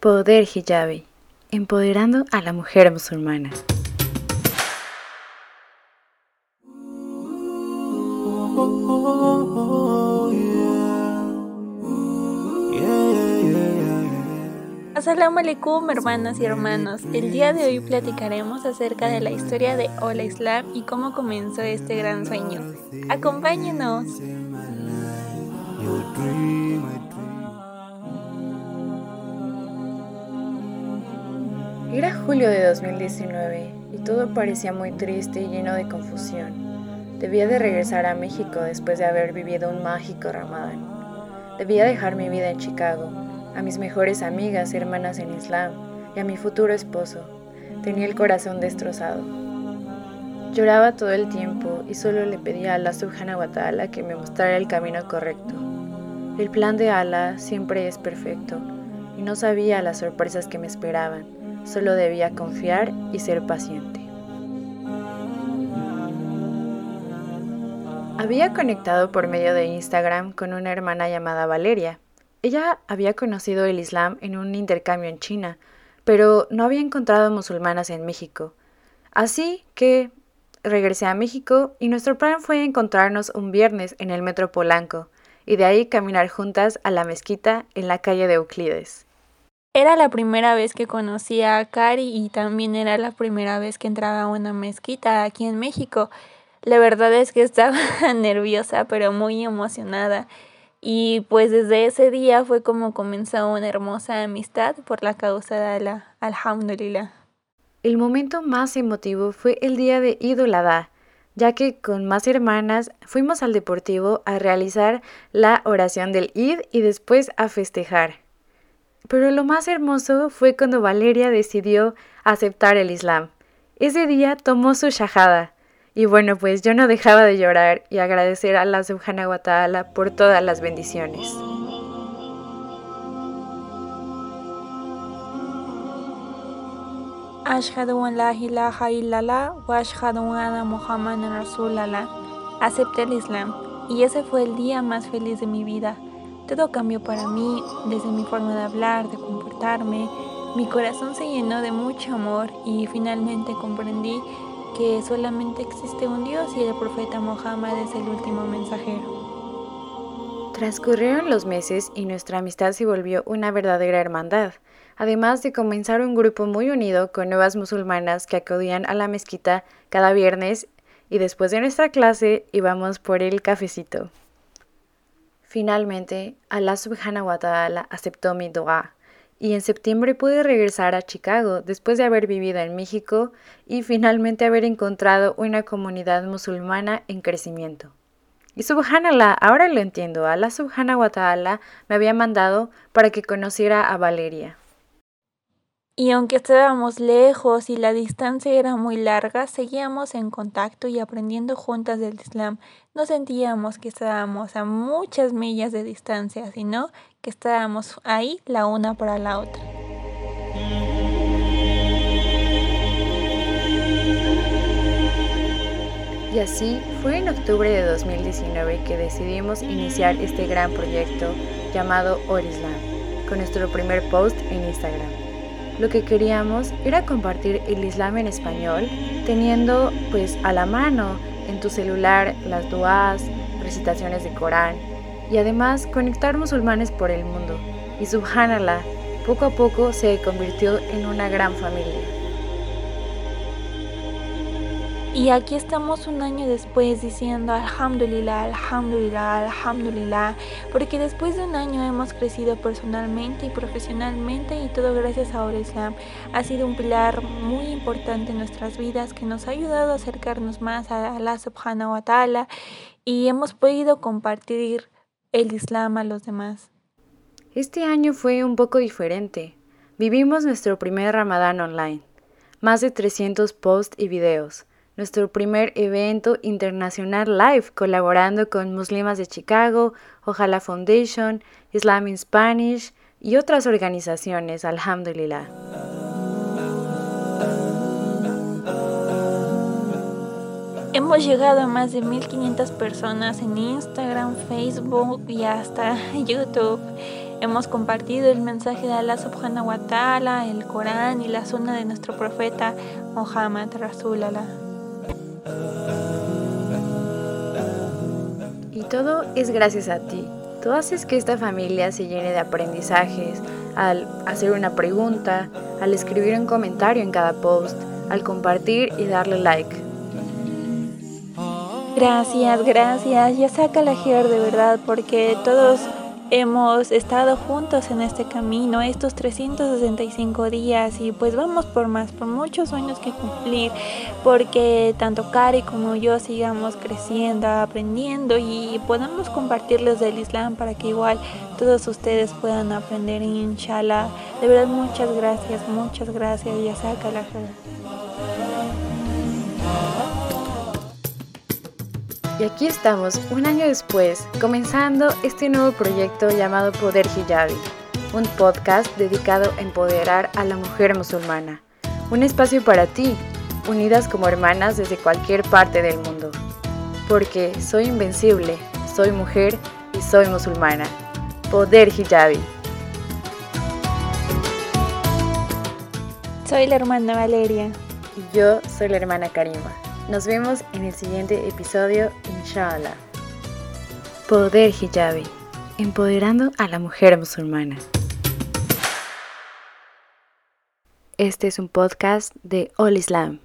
Poder Hijabi, empoderando a la mujer musulmana. Assalamu alaikum hermanas y hermanos. El día de hoy platicaremos acerca de la historia de Hola Islam y cómo comenzó este gran sueño. Acompáñenos. Julio de 2019 y todo parecía muy triste y lleno de confusión. Debía de regresar a México después de haber vivido un mágico Ramadán. Debía dejar mi vida en Chicago, a mis mejores amigas, hermanas en Islam y a mi futuro esposo. Tenía el corazón destrozado. Lloraba todo el tiempo y solo le pedía a Allah subhanahu wa que me mostrara el camino correcto. El plan de Allah siempre es perfecto y no sabía las sorpresas que me esperaban Solo debía confiar y ser paciente. Había conectado por medio de Instagram con una hermana llamada Valeria. Ella había conocido el Islam en un intercambio en China, pero no había encontrado musulmanas en México. Así que regresé a México y nuestro plan fue encontrarnos un viernes en el metro Polanco y de ahí caminar juntas a la mezquita en la calle de Euclides. Era la primera vez que conocía a Cari y también era la primera vez que entraba a una mezquita aquí en México. La verdad es que estaba nerviosa pero muy emocionada. Y pues desde ese día fue como comenzó una hermosa amistad por la causa de Allah. Alhamdulillah. El momento más emotivo fue el día de Idul ya que con más hermanas fuimos al deportivo a realizar la oración del Id y después a festejar. Pero lo más hermoso fue cuando Valeria decidió aceptar el Islam. Ese día tomó su shahada. Y bueno, pues yo no dejaba de llorar y agradecer a Allah subhanahu wa ta'ala por todas las bendiciones. Ashhadu an la ilaha illallah wa ashhadu Muhammadan Rasulallah. Acepté el Islam y ese fue el día más feliz de mi vida. Todo cambió para mí, desde mi forma de hablar, de comportarme. Mi corazón se llenó de mucho amor y finalmente comprendí que solamente existe un Dios y el profeta Mohammed es el último mensajero. Transcurrieron los meses y nuestra amistad se volvió una verdadera hermandad, además de comenzar un grupo muy unido con nuevas musulmanas que acudían a la mezquita cada viernes y después de nuestra clase íbamos por el cafecito. Finalmente, Allah subhanahu wa ta'ala aceptó mi dua y en septiembre pude regresar a Chicago después de haber vivido en México y finalmente haber encontrado una comunidad musulmana en crecimiento. Y subhanallah, ahora lo entiendo, Allah subhanahu wa ta'ala me había mandado para que conociera a Valeria. Y aunque estábamos lejos y la distancia era muy larga, seguíamos en contacto y aprendiendo juntas del Islam. No sentíamos que estábamos a muchas millas de distancia, sino que estábamos ahí la una para la otra. Y así fue en octubre de 2019 que decidimos iniciar este gran proyecto llamado Orislam, con nuestro primer post en Instagram. Lo que queríamos era compartir el Islam en español, teniendo pues a la mano en tu celular las duas, recitaciones de Corán y además conectar musulmanes por el mundo. Y subhanallah, poco a poco se convirtió en una gran familia. Y aquí estamos un año después diciendo Alhamdulillah, Alhamdulillah, Alhamdulillah, porque después de un año hemos crecido personalmente y profesionalmente y todo gracias a Ahora Islam. Ha sido un pilar muy importante en nuestras vidas que nos ha ayudado a acercarnos más a Allah subhanahu wa ta'ala y hemos podido compartir el Islam a los demás. Este año fue un poco diferente. Vivimos nuestro primer Ramadán online, más de 300 posts y videos nuestro primer evento internacional live colaborando con Muslimas de Chicago, Ojalá Foundation, Islam in Spanish y otras organizaciones, alhamdulillah. Hemos llegado a más de 1500 personas en Instagram, Facebook y hasta YouTube. hemos compartido el mensaje de Allah subhanahu wa ta'ala, el Corán y la sunna de nuestro profeta Muhammad Rasulallah. Y todo es gracias a ti. Tú haces que esta familia se llene de aprendizajes al hacer una pregunta, al escribir un comentario en cada post, al compartir y darle like. Gracias, gracias. Ya saca la Ger de verdad porque todos hemos estado juntos en este camino estos 365 días y pues vamos por más, por muchos sueños que cumplir, porque tanto Cari como yo sigamos creciendo, aprendiendo y podamos compartirles del Islam para que igual todos ustedes puedan aprender, inshallah. De verdad, muchas gracias, muchas gracias, ya saca la Y aquí estamos, un año después, comenzando este nuevo proyecto llamado Poder Hijabi, un podcast dedicado a empoderar a la mujer musulmana. Un espacio para ti, unidas como hermanas desde cualquier parte del mundo. Porque soy invencible, soy mujer y soy musulmana. Poder Hijabi. Soy la hermana Valeria. Y yo soy la hermana Karima. Nos vemos en el siguiente episodio, inshallah. Poder Hijabi, empoderando a la mujer musulmana. Este es un podcast de All Islam.